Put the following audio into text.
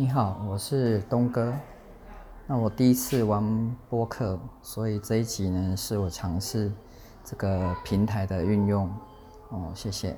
你好我是东哥。那我第一次玩播客所以这一集呢是我尝试这个平台的运用。哦谢谢。